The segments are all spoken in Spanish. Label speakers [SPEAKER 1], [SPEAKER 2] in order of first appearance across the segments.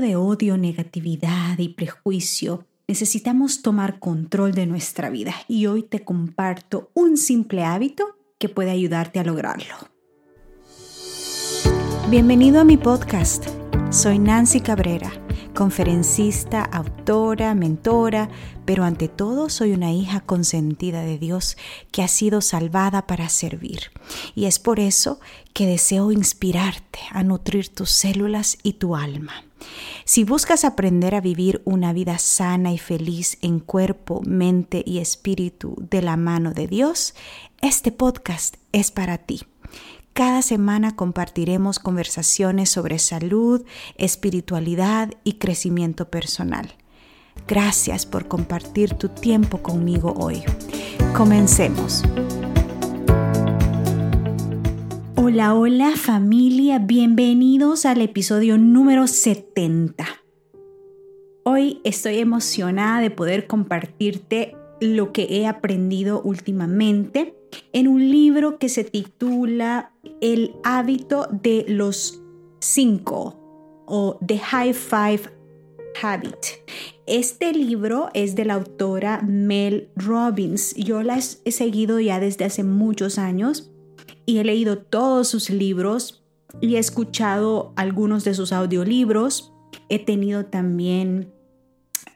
[SPEAKER 1] de odio, negatividad y prejuicio, necesitamos tomar control de nuestra vida y hoy te comparto un simple hábito que puede ayudarte a lograrlo. Bienvenido a mi podcast. Soy Nancy Cabrera, conferencista, autora, mentora, pero ante todo soy una hija consentida de Dios que ha sido salvada para servir. Y es por eso que deseo inspirarte a nutrir tus células y tu alma. Si buscas aprender a vivir una vida sana y feliz en cuerpo, mente y espíritu de la mano de Dios, este podcast es para ti. Cada semana compartiremos conversaciones sobre salud, espiritualidad y crecimiento personal. Gracias por compartir tu tiempo conmigo hoy. Comencemos. Hola, hola familia, bienvenidos al episodio número 70. Hoy estoy emocionada de poder compartirte lo que he aprendido últimamente en un libro que se titula El hábito de los cinco o The High Five Habit. Este libro es de la autora Mel Robbins. Yo la he seguido ya desde hace muchos años y he leído todos sus libros y he escuchado algunos de sus audiolibros. He tenido también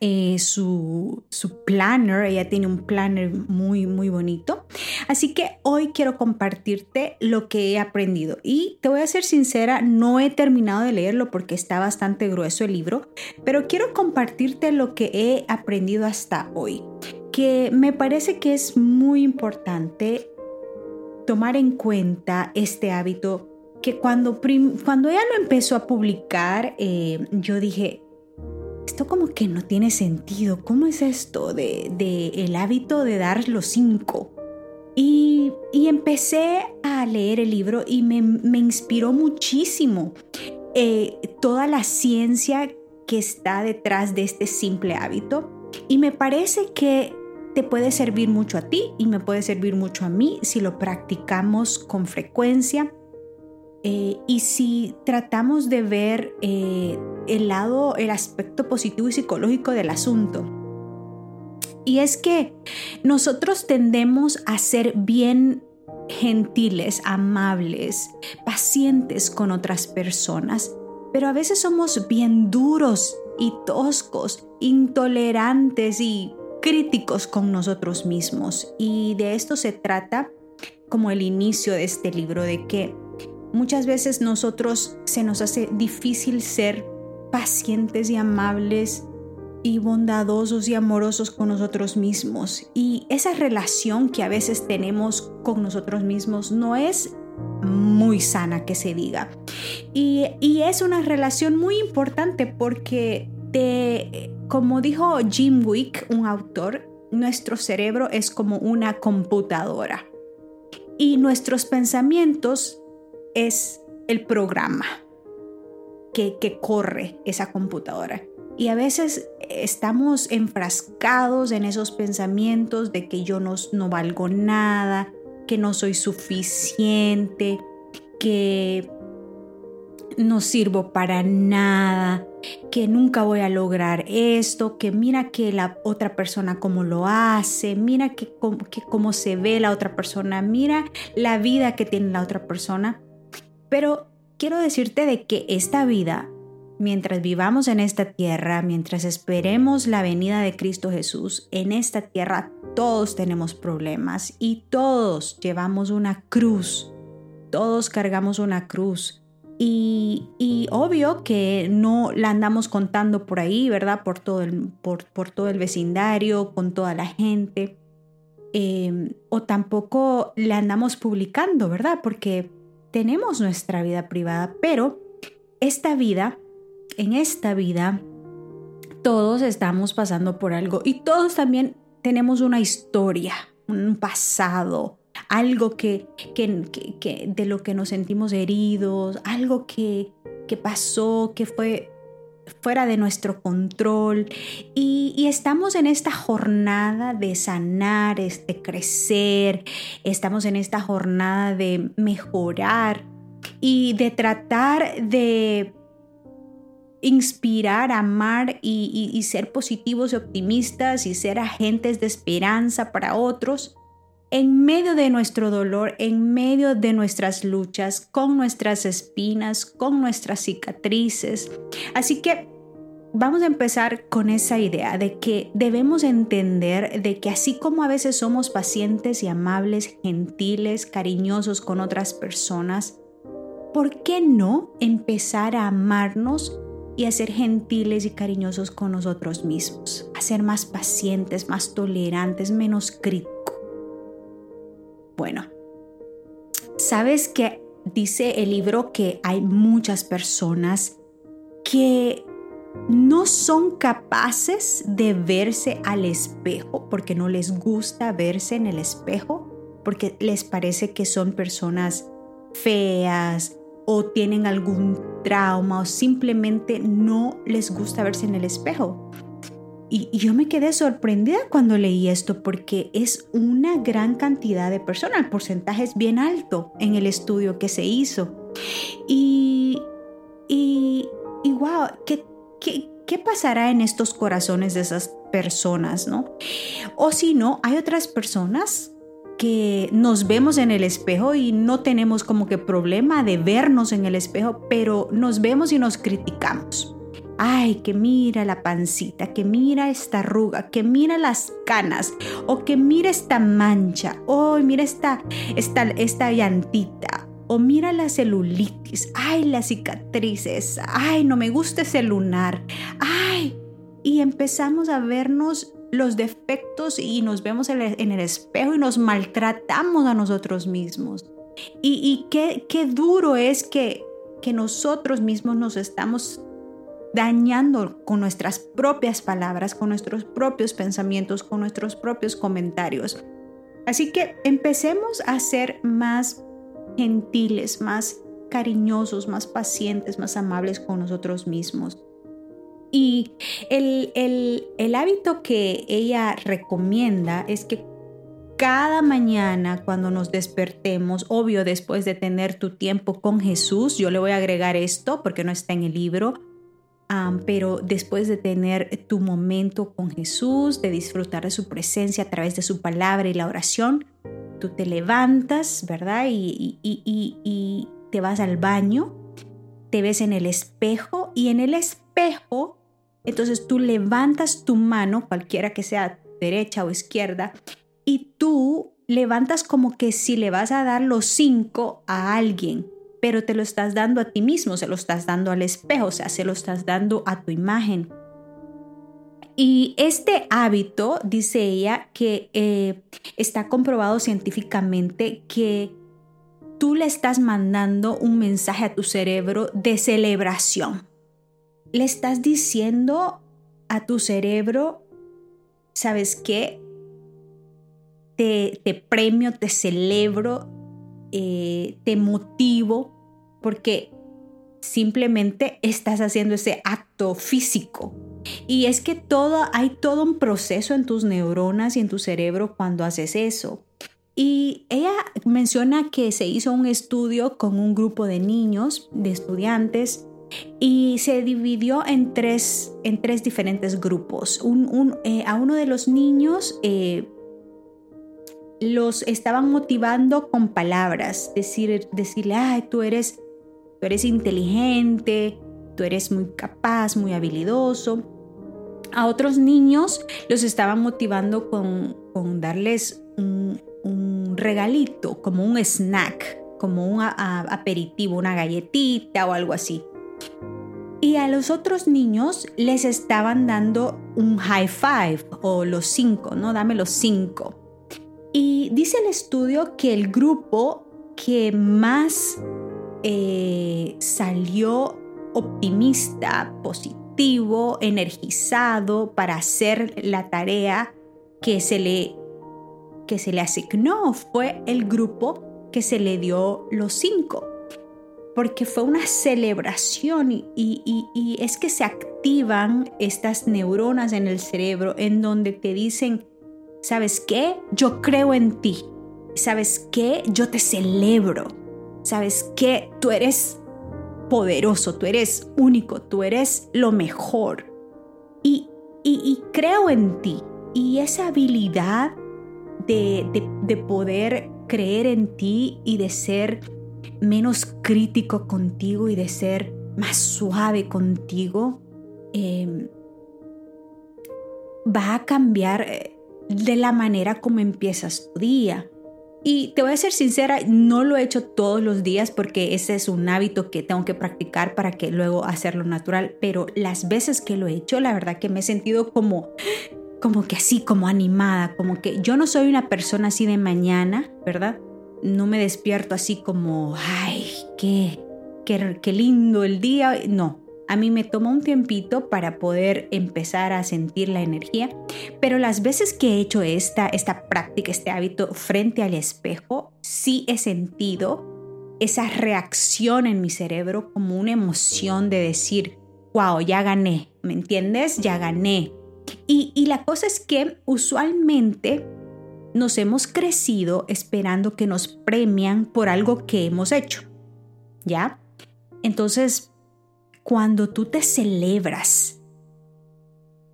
[SPEAKER 1] eh, su, su planner, ella tiene un planner muy, muy bonito. Así que hoy quiero compartirte lo que he aprendido. Y te voy a ser sincera, no he terminado de leerlo porque está bastante grueso el libro, pero quiero compartirte lo que he aprendido hasta hoy, que me parece que es muy importante tomar en cuenta este hábito que cuando, cuando ella lo empezó a publicar, eh, yo dije, esto como que no tiene sentido. ¿Cómo es esto de, el hábito de dar los cinco? Y, empecé a leer el libro y me, inspiró muchísimo eh, toda la ciencia que está detrás de este simple hábito. Y me parece que te puede servir mucho a ti y me puede servir mucho a mí si lo practicamos con frecuencia eh, y si tratamos de ver eh, el lado, el aspecto positivo y psicológico del asunto. Y es que nosotros tendemos a ser bien gentiles, amables, pacientes con otras personas, pero a veces somos bien duros y toscos, intolerantes y críticos con nosotros mismos. Y de esto se trata como el inicio de este libro, de que muchas veces nosotros se nos hace difícil ser pacientes y amables y bondadosos y amorosos con nosotros mismos. Y esa relación que a veces tenemos con nosotros mismos no es muy sana que se diga. Y, y es una relación muy importante porque te como dijo Jim Wick, un autor, nuestro cerebro es como una computadora y nuestros pensamientos es el programa que, corre esa computadora. Y a veces estamos enfrascados en esos pensamientos de que yo no, no valgo nada, que no soy suficiente, que no sirvo para nada, que nunca voy a lograr esto, que mira que la otra persona cómo lo hace, mira que, que cómo se ve la otra persona, mira la vida que tiene la otra persona. Pero quiero decirte de que esta vida, mientras vivamos en esta tierra, mientras esperemos la venida de Cristo Jesús, en esta tierra todos tenemos problemas y todos llevamos una cruz, todos cargamos una cruz y, obvio que no la andamos contando por ahí, ¿verdad? Por todo el, por, todo el vecindario, con toda la gente. Em, o tampoco la andamos publicando, ¿verdad? Porque tenemos nuestra vida privada, pero esta vida, en esta vida, todos estamos pasando por algo y todos también tenemos una historia, un pasado, algo que, de lo que nos sentimos heridos, algo que, que pasó, que fue fuera de nuestro control. Y, estamos en esta jornada de sanar, de crecer, estamos en esta jornada de mejorar y de tratar de inspirar, amar y, ser positivos y optimistas y ser agentes de esperanza para otros en medio de nuestro dolor, en medio de nuestras luchas, con nuestras espinas, con nuestras cicatrices. Así que vamos a empezar con esa idea de que debemos entender de que así como a veces somos pacientes y amables, gentiles, cariñosos con otras personas, ¿por qué no empezar a amarnos y a ser gentiles y cariñosos con nosotros mismos? A ser más pacientes, más tolerantes, menos críticos. Bueno, ¿sabes que dice el libro que hay muchas personas que no son capaces de verse al espejo porque no les gusta verse en el espejo, porque les parece que son personas feas o tienen algún trauma o simplemente no les gusta verse en el espejo. Y, yo me quedé sorprendida cuando leí esto porque es una gran cantidad de personas, el porcentaje es bien alto en el estudio que se hizo. Y, y, y wow, qué ¿qué, pasará en estos corazones de esas personas, no? O si no, hay otras personas que nos vemos en el espejo y no tenemos como que problema de vernos en el espejo, pero nos vemos y nos criticamos. Ay, que mira la pancita, que mira esta arruga, que mira las canas, o que mira esta mancha, o mira esta, esta, esta llantita, o mira la celulitis, ay, las cicatrices, ay, no me gusta ese lunar, ay. Y empezamos a vernos los defectos y nos vemos en el espejo y nos maltratamos a nosotros mismos. Y, qué, qué, duro es que, que nosotros mismos nos estamos dañando con nuestras propias palabras, con nuestros propios pensamientos, con nuestros propios comentarios. Así que empecemos a ser más gentiles, más cariñosos, más pacientes, más amables con nosotros mismos. Y el, el, hábito que ella recomienda es que cada mañana cuando nos despertemos, obvio después de tener tu tiempo con Jesús, yo le voy a agregar esto porque no está en el libro, pero después de tener tu momento con Jesús, de disfrutar de su presencia a través de su palabra y la oración, tú te levantas, ¿verdad? Y, y, te vas al baño, te ves en el espejo y en el espejo, entonces tú levantas tu mano, cualquiera que sea derecha o izquierda, y tú levantas como que si le vas a dar los cinco a alguien, pero te lo estás dando a ti mismo, se lo estás dando al espejo, o sea, se lo estás dando a tu imagen. Y este hábito, dice ella, que eh, está comprobado científicamente que tú le estás mandando un mensaje a tu cerebro de celebración. Le estás diciendo a tu cerebro, ¿sabes qué? Te, premio, te celebro, eh, te motivo, porque simplemente estás haciendo ese acto físico y es que todo, hay todo un proceso en tus neuronas y en tu cerebro cuando haces eso. Y ella menciona que se hizo un estudio con un grupo de niños, de estudiantes, y se dividió en tres, en tres diferentes grupos. Eh, a uno de los niños eh, los estaban motivando con palabras, decir, decirle, ay, tú eres, tú eres inteligente, tú eres muy capaz, muy habilidoso. A otros niños los estaban motivando con, darles un, regalito, como un snack, como un aperitivo, una galletita o algo así. Y a los otros niños les estaban dando un high five o los cinco, ¿no? Dame los cinco. Y dice el estudio que el grupo que más eh, salió optimista, positivo, energizado para hacer la tarea que se le, que se le asignó. Fue el grupo que se le dio los cinco. Porque fue una celebración y, y es que se activan estas neuronas en el cerebro en donde te dicen, ¿sabes qué? Yo creo en ti. ¿Sabes qué? Yo te celebro. ¿Sabes qué? Tú eres poderoso, tú eres único, tú eres lo mejor. Y, y, creo en ti. Y esa habilidad de, de, poder creer en ti y de ser menos crítico contigo y de ser más suave contigo, em, va a cambiar eh, de la manera como empiezas tu día. Y te voy a ser sincera, no lo he hecho todos los días porque ese es un hábito que tengo que practicar para que luego hacerlo natural, pero las veces que lo he hecho, la verdad que me he sentido como como que así, como animada, como que yo no soy una persona así de mañana, ¿verdad? No me despierto así como, ay, qué, qué, qué lindo el día. No, a mí me toma un tiempito para poder empezar a sentir la energía, pero las veces que he hecho esta, esta práctica, este hábito frente al espejo, sí he sentido esa reacción en mi cerebro como una emoción de decir, wow, ya gané, ¿me entiendes? Ya gané. Y, y la cosa es que usualmente nos hemos crecido esperando que nos premian por algo que hemos hecho, ¿ya? Entonces, cuando tú te celebras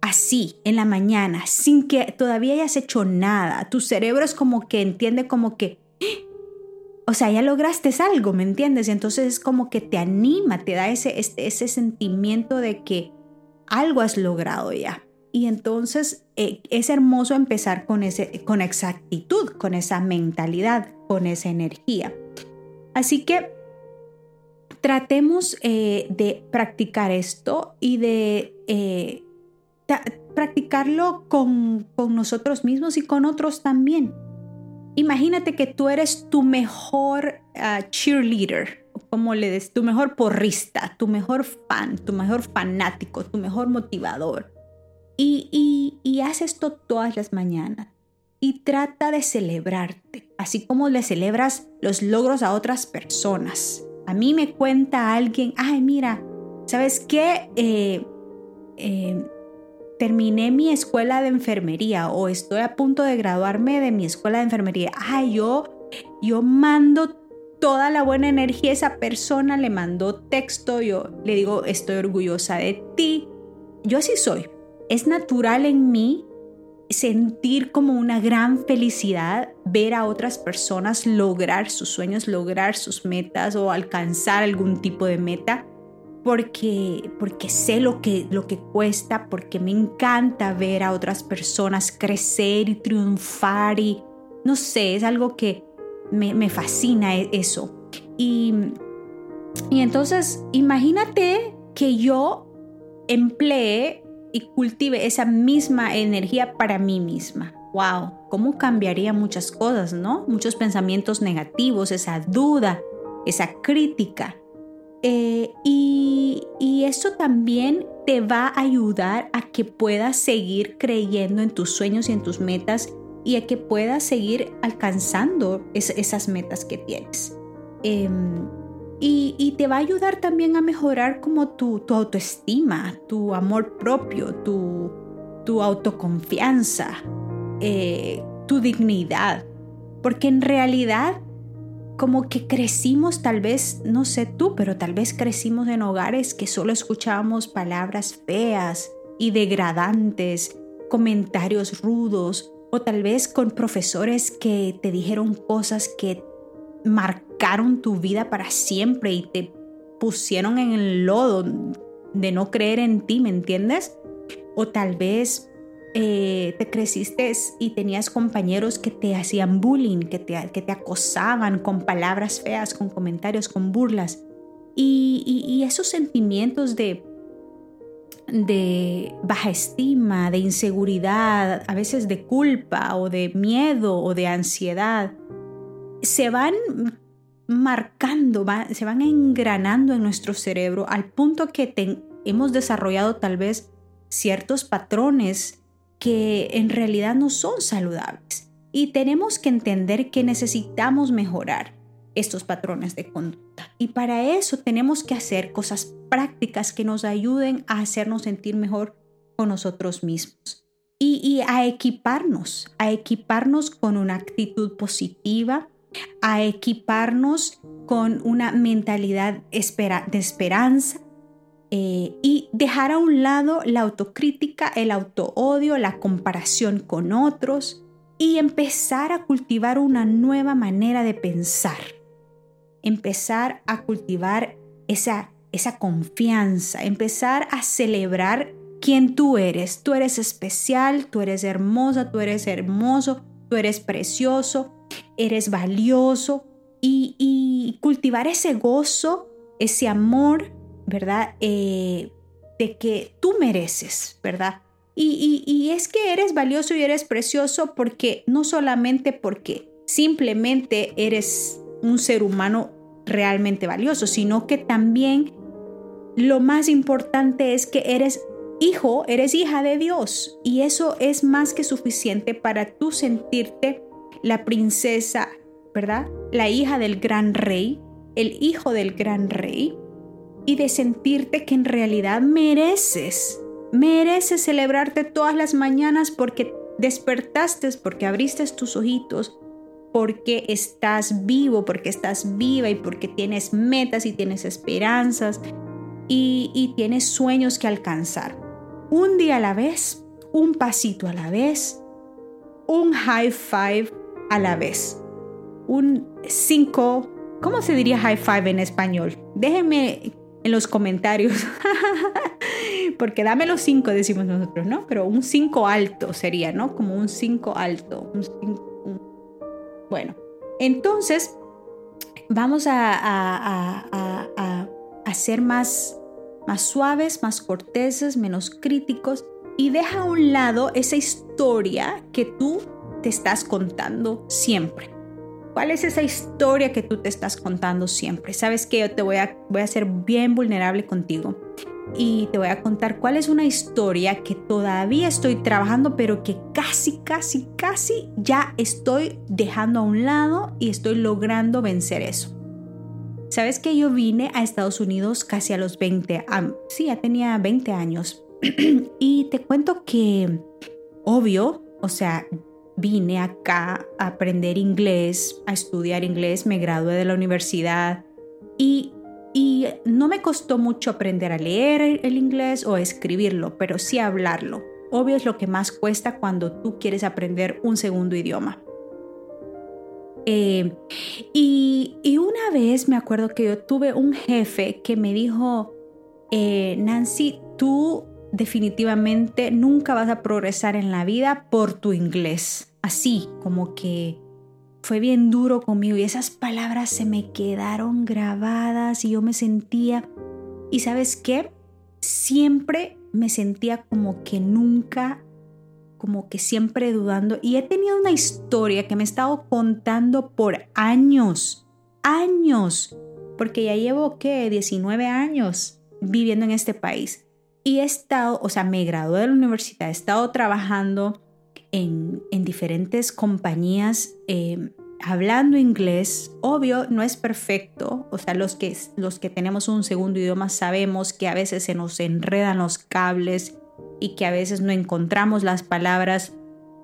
[SPEAKER 1] así en la mañana, sin que todavía hayas hecho nada, tu cerebro es como que entiende como que, o sea, ya lograste algo, ¿me entiendes? Y entonces es como que te anima, te da ese, este, ese sentimiento de que algo has logrado ya. Y entonces eh, es hermoso empezar con, ese, con exactitud, con esa mentalidad, con esa energía. Así que tratemos eh, de practicar esto y de eh, practicarlo con, nosotros mismos y con otros también. Imagínate que tú eres tu mejor ah, cheerleader, como le des, tu mejor porrista, tu mejor fan, tu mejor fanático, tu mejor motivador. Y, y, y haz esto todas las mañanas y trata de celebrarte, así como le celebras los logros a otras personas. A mí me cuenta alguien, ay, mira, ¿sabes qué? Eh, eh, terminé mi escuela de enfermería o estoy a punto de graduarme de mi escuela de enfermería. Ay, yo, yo mando toda la buena energía a esa persona, le mando texto, yo le digo, estoy orgullosa de ti. Yo así soy. Es natural en mí sentir como una gran felicidad ver a otras personas lograr sus sueños, lograr sus metas o alcanzar algún tipo de meta, porque, porque sé lo que, lo que cuesta, porque me encanta ver a otras personas crecer y triunfar y no sé, es algo que me, me fascina e, eso. Y, y entonces imagínate que yo empleé y cultive esa misma energía para mí misma. ¡Wow! ¿Cómo cambiría muchas cosas, no? Muchos pensamientos negativos, esa duda, esa crítica. Eh, y, y eso también te va a ayudar a que puedas seguir creyendo en tus sueños y en tus metas y a que puedas seguir alcanzando esas metas que tienes. Em, y, te va a ayudar también a mejorar como tu, tu autoestima, tu amor propio, tu, tu autoconfianza, eh, tu dignidad. Porque en realidad como que crecimos tal vez, no sé tú, pero tal vez crecimos en hogares que solo escuchábamos palabras feas y degradantes, comentarios rudos, o tal vez con profesores que te dijeron cosas que marcaron tu vida para siempre y te pusieron en el lodo de no creer en ti, ¿me entiendes? O tal vez eh, te creciste y tenías compañeros que te hacían bullying, que te, que te acosaban con palabras feas, con comentarios, con burlas. Y, esos sentimientos de, de baja estima, de inseguridad, a veces de culpa o de miedo o de ansiedad, se van marcando, se van engranando en nuestro cerebro al punto que hemos desarrollado tal vez ciertos patrones que en realidad no son saludables. Y tenemos que entender que necesitamos mejorar estos patrones de conducta. Y para eso tenemos que hacer cosas prácticas que nos ayuden a hacernos sentir mejor con nosotros mismos. Y, y a equiparnos, a equiparnos con una actitud positiva, a equiparnos con una mentalidad de esperanza eh, y dejar a un lado la autocrítica, el autoodio, la comparación con otros y empezar a cultivar una nueva manera de pensar. Empezar a cultivar esa, esa confianza, empezar a celebrar quién tú eres. Tú eres especial, tú eres hermosa, tú eres hermoso, tú eres precioso, eres valioso y, cultivar ese gozo, ese amor, ¿verdad? Eh, de que tú mereces, ¿verdad? Y, y, es que eres valioso y eres precioso porque no solamente porque simplemente eres un ser humano realmente valioso, sino que también lo más importante es que eres hijo, eres hija de Dios y eso es más que suficiente para tú sentirte la princesa, ¿verdad? La hija del gran rey, el hijo del gran rey y de sentirte que en realidad mereces, mereces celebrarte todas las mañanas porque despertaste, porque abriste tus ojitos, porque estás vivo, porque estás viva y porque tienes metas y tienes esperanzas y, tienes sueños que alcanzar un día a la vez, un pasito a la vez, un high five a la vez, un cinco, ¿cómo se diría high five en español? Déjenme en los comentarios, porque dame los cinco, decimos nosotros, ¿no? Pero un cinco alto sería, ¿no? Como un cinco alto. Bueno, entonces vamos a, a ser más más suaves, más corteses, menos críticos y deja a un lado esa historia que tú estás contando siempre. ¿Cuál es esa historia que tú te estás contando siempre? Sabes que yo te voy a, voy a ser bien vulnerable contigo y te voy a contar cuál es una historia que todavía estoy trabajando, pero que casi, casi, casi ya estoy dejando a un lado y estoy logrando vencer eso. Sabes que yo vine a Estados Unidos casi a los 20, sí, ya tenía 20 años. y te cuento que, obvio, o sea, vine acá a aprender inglés, a estudiar inglés, me gradué de la universidad y, y no me costó mucho aprender a leer el inglés o escribirlo, pero sí hablarlo. Obvio es lo que más cuesta cuando tú quieres aprender un segundo idioma. Eh, y, una vez me acuerdo que yo tuve un jefe que me dijo, eh, Nancy, tú definitivamente nunca vas a progresar en la vida por tu inglés. Así, como que fue bien duro conmigo y esas palabras se me quedaron grabadas y yo me sentía, y sabes qué, siempre me sentía como que nunca como que siempre dudando. Y he tenido una historia que me he estado contando por años, años, porque ya llevo que 19 años viviendo en este país y he estado, o sea, me gradué de la universidad, he estado trabajando en, en diferentes compañías em, hablando inglés. Obvio, no es perfecto, o sea, los que, los que tenemos un segundo idioma sabemos que a veces se nos enredan los cables y que a veces no encontramos las palabras,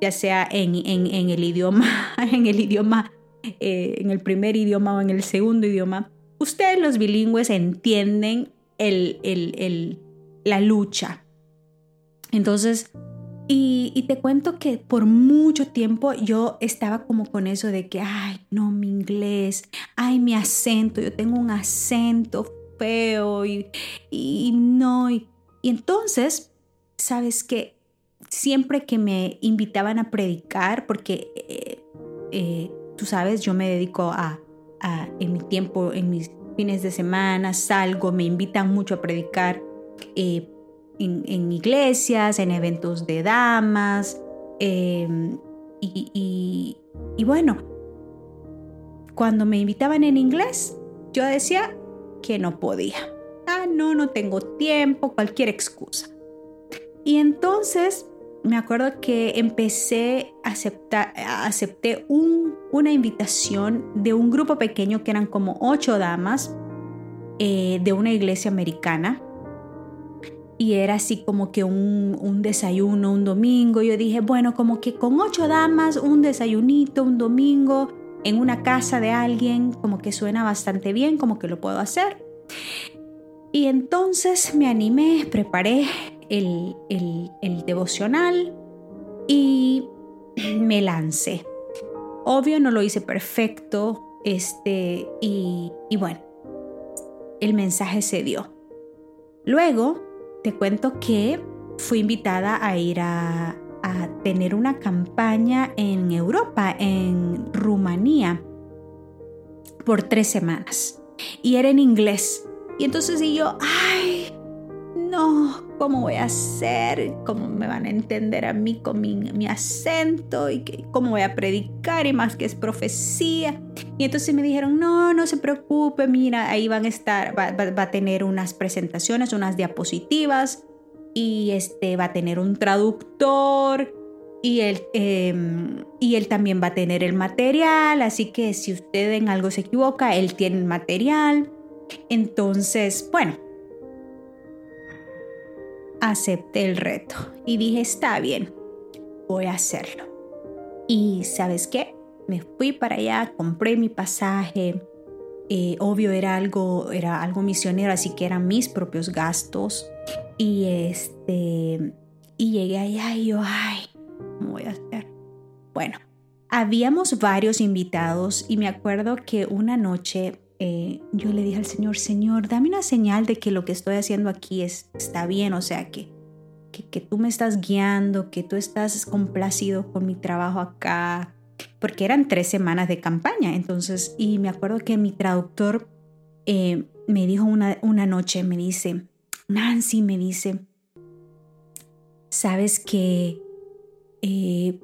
[SPEAKER 1] ya sea en, el idioma, en el idioma, eh, en el primer idioma o en el segundo idioma. Ustedes los bilingües entienden el, la lucha. Entonces, y, te cuento que por mucho tiempo yo estaba como con eso de que, ay, no, mi inglés, ay, mi acento, yo tengo un acento feo y, y no. Y, y entonces sabes que siempre que me invitaban a predicar, porque eh, eh, tú sabes, yo me dedico a, en mi tiempo, en mis fines de semana, salgo, me invitan mucho a predicar eh, en, iglesias, en eventos de damas, em, y, bueno, cuando me invitaban en inglés, yo decía que no podía. Ah, no, no tengo tiempo, cualquier excusa. Y entonces me acuerdo que empecé a aceptar, acepté una invitación de un grupo pequeño que eran como ocho damas eh, de una iglesia americana. Y era así como que un, un desayuno un domingo. Yo dije, bueno, como que con ocho damas, un desayunito un domingo, en una casa de alguien, como que suena bastante bien, como que lo puedo hacer. Y entonces me animé, preparé el, el devocional y me lancé. Obvio no lo hice perfecto, este, y, y bueno, el mensaje se dio. Luego te cuento que fui invitada a ir a, tener una campaña en Europa, en Rumanía, por tres semanas. Y era en inglés. Y entonces y yo, ay, ¿cómo voy a hacer? ¿Cómo me van a entender a mí con mi, acento? ¿Y cómo voy a predicar? Y más que es profecía. Y entonces me dijeron, no, no se preocupe, mira, ahí van a estar, va, a tener unas presentaciones, unas diapositivas y este va a tener un traductor y él, em, y él también va a tener el material, así que si usted en algo se equivoca, él tiene el material. Entonces, bueno, acepté el reto y dije, está bien, voy a hacerlo. Y sabes qué, me fui para allá, compré mi pasaje, eh, obvio era algo, era algo misionero, así que eran mis propios gastos. Y este, y llegué allá y yo, ay, ¿cómo voy a hacer? Bueno, habíamos varios invitados y me acuerdo que una noche eh, yo le dije al Señor, Señor, dame una señal de que lo que estoy haciendo aquí es, está bien, o sea, que, que, tú me estás guiando, que tú estás complacido con mi trabajo acá, porque eran tres semanas de campaña, entonces, y me acuerdo que mi traductor eh, me dijo una, una noche, me dice, Nancy, me dice, sabes que eh,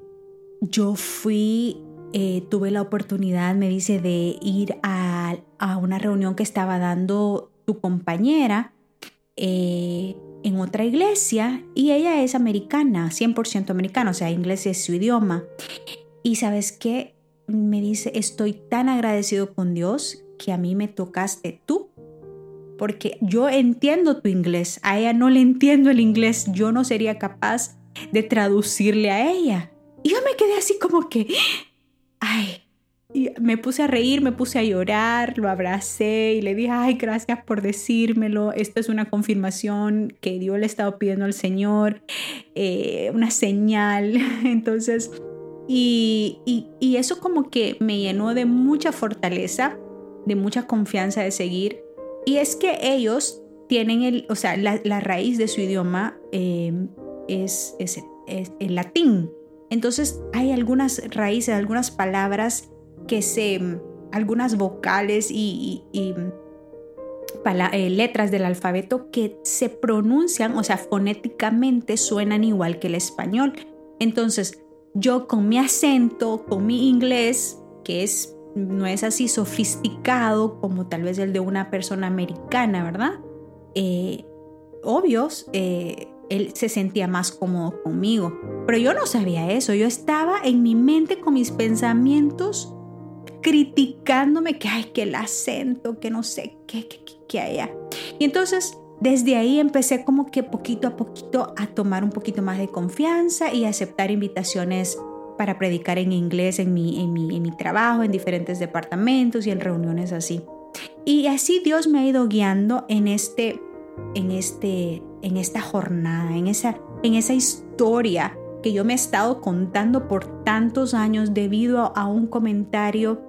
[SPEAKER 1] yo fui eh, tuve la oportunidad, me dice, de ir a, una reunión que estaba dando tu compañera eh, en otra iglesia y ella es americana, 100% americana, o sea, inglés es su idioma. Y sabes qué, me dice, estoy tan agradecido con Dios que a mí me tocaste tú, porque yo entiendo tu inglés, a ella no le entiendo el inglés, yo no sería capaz de traducirle a ella. Y yo me quedé así como que, ay, y me puse a reír, me puse a llorar, lo abracé y le dije, ay, gracias por decírmelo. Esto es una confirmación que Dios le estaba pidiendo al Señor, eh, una señal. Entonces, y, y, eso como que me llenó de mucha fortaleza, de mucha confianza de seguir. Y es que ellos tienen el, o sea, la, raíz de su idioma eh, es, es, es el latín. Entonces hay algunas raíces, algunas palabras que se, algunas vocales y, eh, letras del alfabeto que se pronuncian, o sea, fonéticamente suenan igual que el español. Entonces, yo con mi acento, con mi inglés, que es, no es así sofisticado como tal vez el de una persona americana, ¿verdad? Eh, obvios, eh, él se sentía más cómodo conmigo. Pero yo no sabía eso, yo estaba en mi mente con mis pensamientos criticándome que hay que el acento, que no sé qué, qué, qué, haya. Y entonces desde ahí empecé como que poquito a poquito a tomar un poquito más de confianza y aceptar invitaciones para predicar en inglés en mi, en mi, en mi trabajo, en diferentes departamentos y en reuniones así. Y así Dios me ha ido guiando en este en, este, en esta jornada, en esa, en esa historia que yo me he estado contando por tantos años debido a un comentario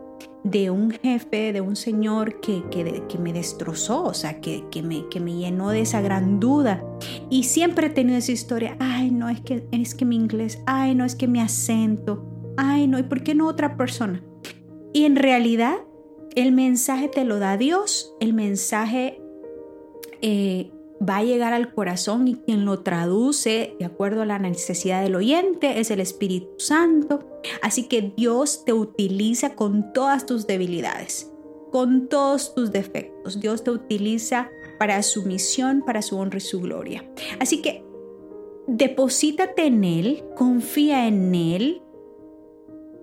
[SPEAKER 1] de un jefe, de un señor que, que, me destrozó, o sea, que, que, me, que me llenó de esa gran duda. Y siempre he tenido esa historia, ay, no, es que, es que mi inglés, ay, no, es que mi acento, ay, no, ¿y por qué no otra persona? Y en realidad, el mensaje te lo da Dios, el mensaje eh, va a llegar al corazón y quien lo traduce de acuerdo a la necesidad del oyente es el Espíritu Santo. Así que Dios te utiliza con todas tus debilidades, con todos tus defectos. Dios te utiliza para su misión, para su honra y su gloria. Así que deposítate en Él, confía en Él,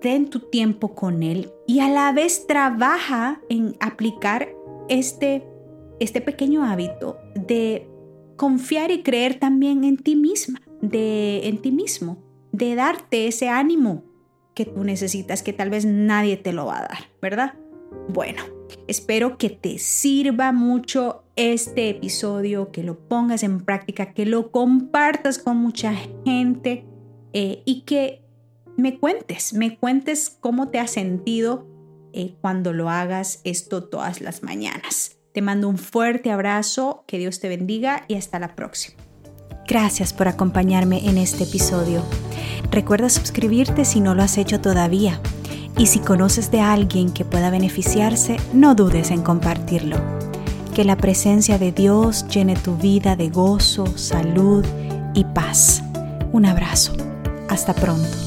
[SPEAKER 1] ten tu tiempo con Él y a la vez trabaja en aplicar este este pequeño hábito de confiar y creer también en ti misma, de en ti mismo, de darte ese ánimo que tú necesitas, que tal vez nadie te lo va a dar, ¿verdad? Bueno, espero que te sirva mucho este episodio, que lo pongas en práctica, que lo compartas con mucha gente eh, y que me cuentes, me cuentes cómo te has sentido eh, cuando lo hagas esto todas las mañanas. Te mando un fuerte abrazo, que Dios te bendiga y hasta la próxima.
[SPEAKER 2] Gracias por acompañarme en este episodio. Recuerda suscribirte si no lo has hecho todavía. Y si conoces de alguien que pueda beneficiarse, no dudes en compartirlo. Que la presencia de Dios llene tu vida de gozo, salud y paz. Un abrazo. Hasta pronto.